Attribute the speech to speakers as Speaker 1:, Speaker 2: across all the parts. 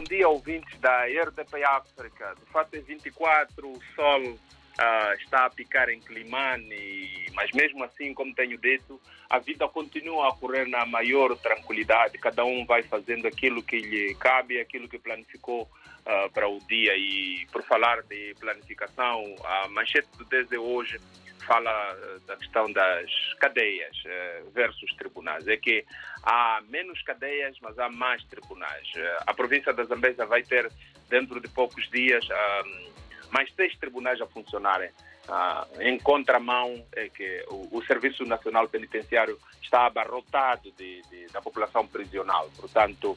Speaker 1: bom dia, ouvintes da RDP África. De fato, é 24, o sol uh, está a picar em Climane, mas mesmo assim, como tenho dito, a vida continua a correr na maior tranquilidade. Cada um vai fazendo aquilo que lhe cabe, aquilo que planificou uh, para o dia. E por falar de planificação, a manchete do desde hoje fala eh, da questão das cadeias eh, versus tribunais. É que há menos cadeias, mas há mais tribunais. Eh, a província da Zambésia vai ter, dentro de poucos dias, mais seis tribunais a funcionarem. em contramão é que o, o, Serviço Nacional Penitenciário está abarrotado de, de, da população prisional. Portanto,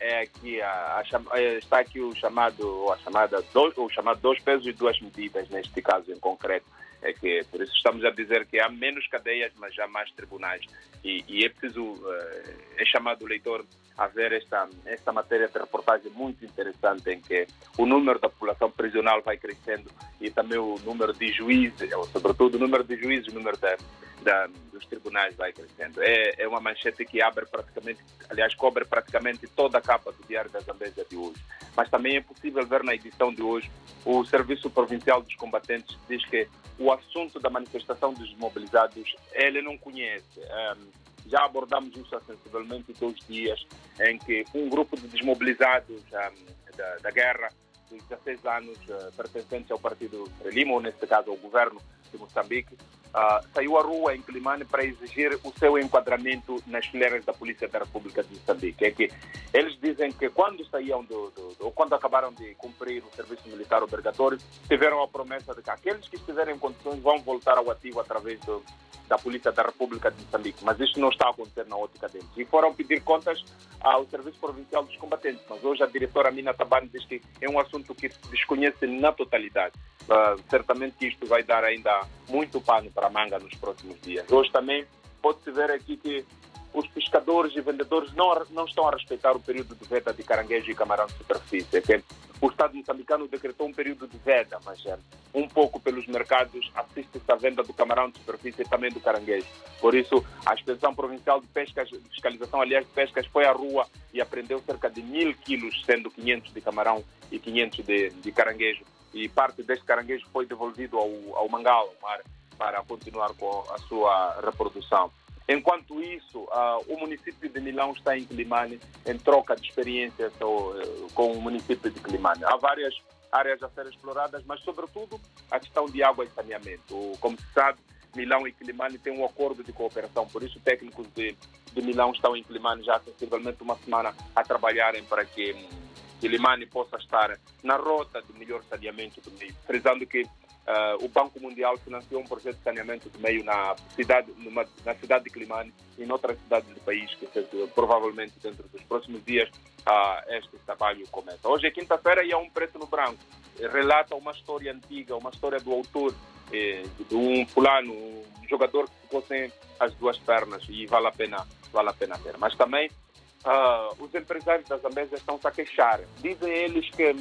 Speaker 1: é aqui a, a, está aqui o chamado, a chamada, dois, o chamado dois pesos e duas medidas, neste caso em concreto é que por isso estamos a dizer que há menos cadeias, mas já mais tribunais. E, e é preciso, eh, é chamado o leitor a ver esta, esta matéria de reportagem muito interessante em que o número da população prisional vai crescendo e também o número de juízes, ou sobretudo o número de juízes, o número da, da, dos tribunais vai crescendo. É, é uma manchete que abre praticamente, aliás, cobre praticamente toda a capa do Diário da Zambésia de hoje. Mas também é possível ver na edição de hoje o Serviço Provincial dos Combatentes diz que o assunto da manifestação dos desmobilizados ele não conhece. Um, já abordamos isso sensivelmente dois dias, em que um grupo de desmobilizados um, da, da guerra de 16 anos, uh, pertencentes ao Partido Frelimo, ou neste caso ao governo de Moçambique, uh, saiu à rua em Climane para exigir o seu enquadramento nas fileiras da Polícia da República de Moçambique. É que eles dizem que quando saíam do, do, ou quando acabaram de cumprir o serviço militar obrigatório, tiveram a promessa de que aqueles que estiverem em condições vão voltar ao ativo através do, da Polícia da República de Moçambique, mas isto não está a acontecer na ótica deles. E foram pedir contas ao Serviço Provincial dos Combatentes, mas hoje a diretora Mina Tabane diz que é um assunto que se desconhece na totalidade. Uh, certamente isto vai dar ainda muito pano para a manga nos próximos dias. Hoje também pode-se ver aqui que os pescadores e vendedores não, não estão a respeitar o período de veda de caranguejo e camarão de superfície. Que o Estado moçambicano decretou um período de veda, mas é, um pouco pelos mercados assiste-se à venda do camarão de superfície e também do caranguejo. Por isso, a Inspeção Provincial de Pescas, Fiscalização, aliás, de Pescas, foi à rua e apreendeu cerca de mil quilos, sendo 500 de camarão e 500 de, de caranguejo. E parte deste caranguejo foi devolvido ao, ao mangal, ao mar, para continuar com a sua reprodução. Enquanto isso, uh, o município de Milão está em Climane em troca de experiências uh, com o município de Climane. Há várias áreas a serem exploradas, mas, sobretudo, a questão de água e saneamento. Como se sabe, Milão e Climane têm um acordo de cooperação, por isso técnicos de, de Milão estão em Climane já há sensivelmente uma semana a trabalharem para que Limane possa estar na rota do melhor saneamento do meio, frisando que Uh, o Banco Mundial financiou um projeto de saneamento do meio na cidade, numa, na cidade de Climane e em outras cidades do país, que provavelmente dentro dos próximos dias uh, este trabalho começa. Hoje é quinta-feira e é um preto no branco. Relata uma história antiga, uma história do autor, eh, de um fulano, um jogador que ficou sem as duas pernas e vale a pena, vale a pena ver. Mas também uh, os empresários da Zambésia estão-se a queixar. Dizem eles que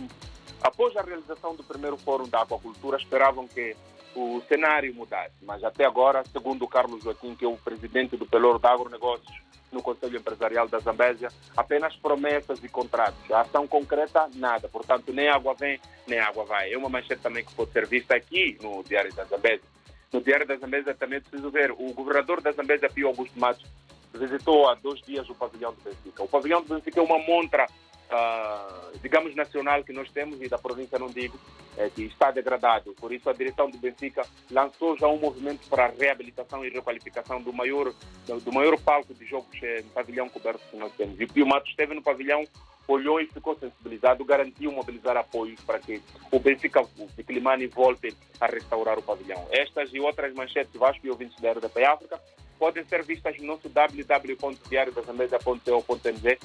Speaker 1: Após a realização do primeiro Fórum da Aquacultura, esperavam que o cenário mudasse, mas até agora, segundo Carlos Joaquim, que é o presidente do Pelouro de Agronegócios no Conselho Empresarial da Zambésia, apenas promessas e contratos. A ação concreta, nada. Portanto, nem água vem, nem água vai. É uma manchete também que pode ser vista aqui no Diário da Zambésia. No Diário da Zambésia também preciso ver, o governador da Zambésia, Pio Augusto Matos, visitou há dois dias o pavilhão do Benfica. O pavilhão do Benfica é uma montra uh, digamos, nacional que nós temos e da província não digo, é, que está degradado. Por isso, a direção do Benfica lançou já um movimento para a reabilitação e requalificação do maior, do maior palco de jogos é, no pavilhão coberto que nós temos. E o Pio Matos esteve no pavilhão, olhou e ficou sensibilizado, garantiu mobilizar apoios para que o Benfica de Climane volte a restaurar o pavilhão. Estas e outras manchetes Vasco e ouvintes da RDP África podem ser vistas no nosso www.diariodasamesa.co.mz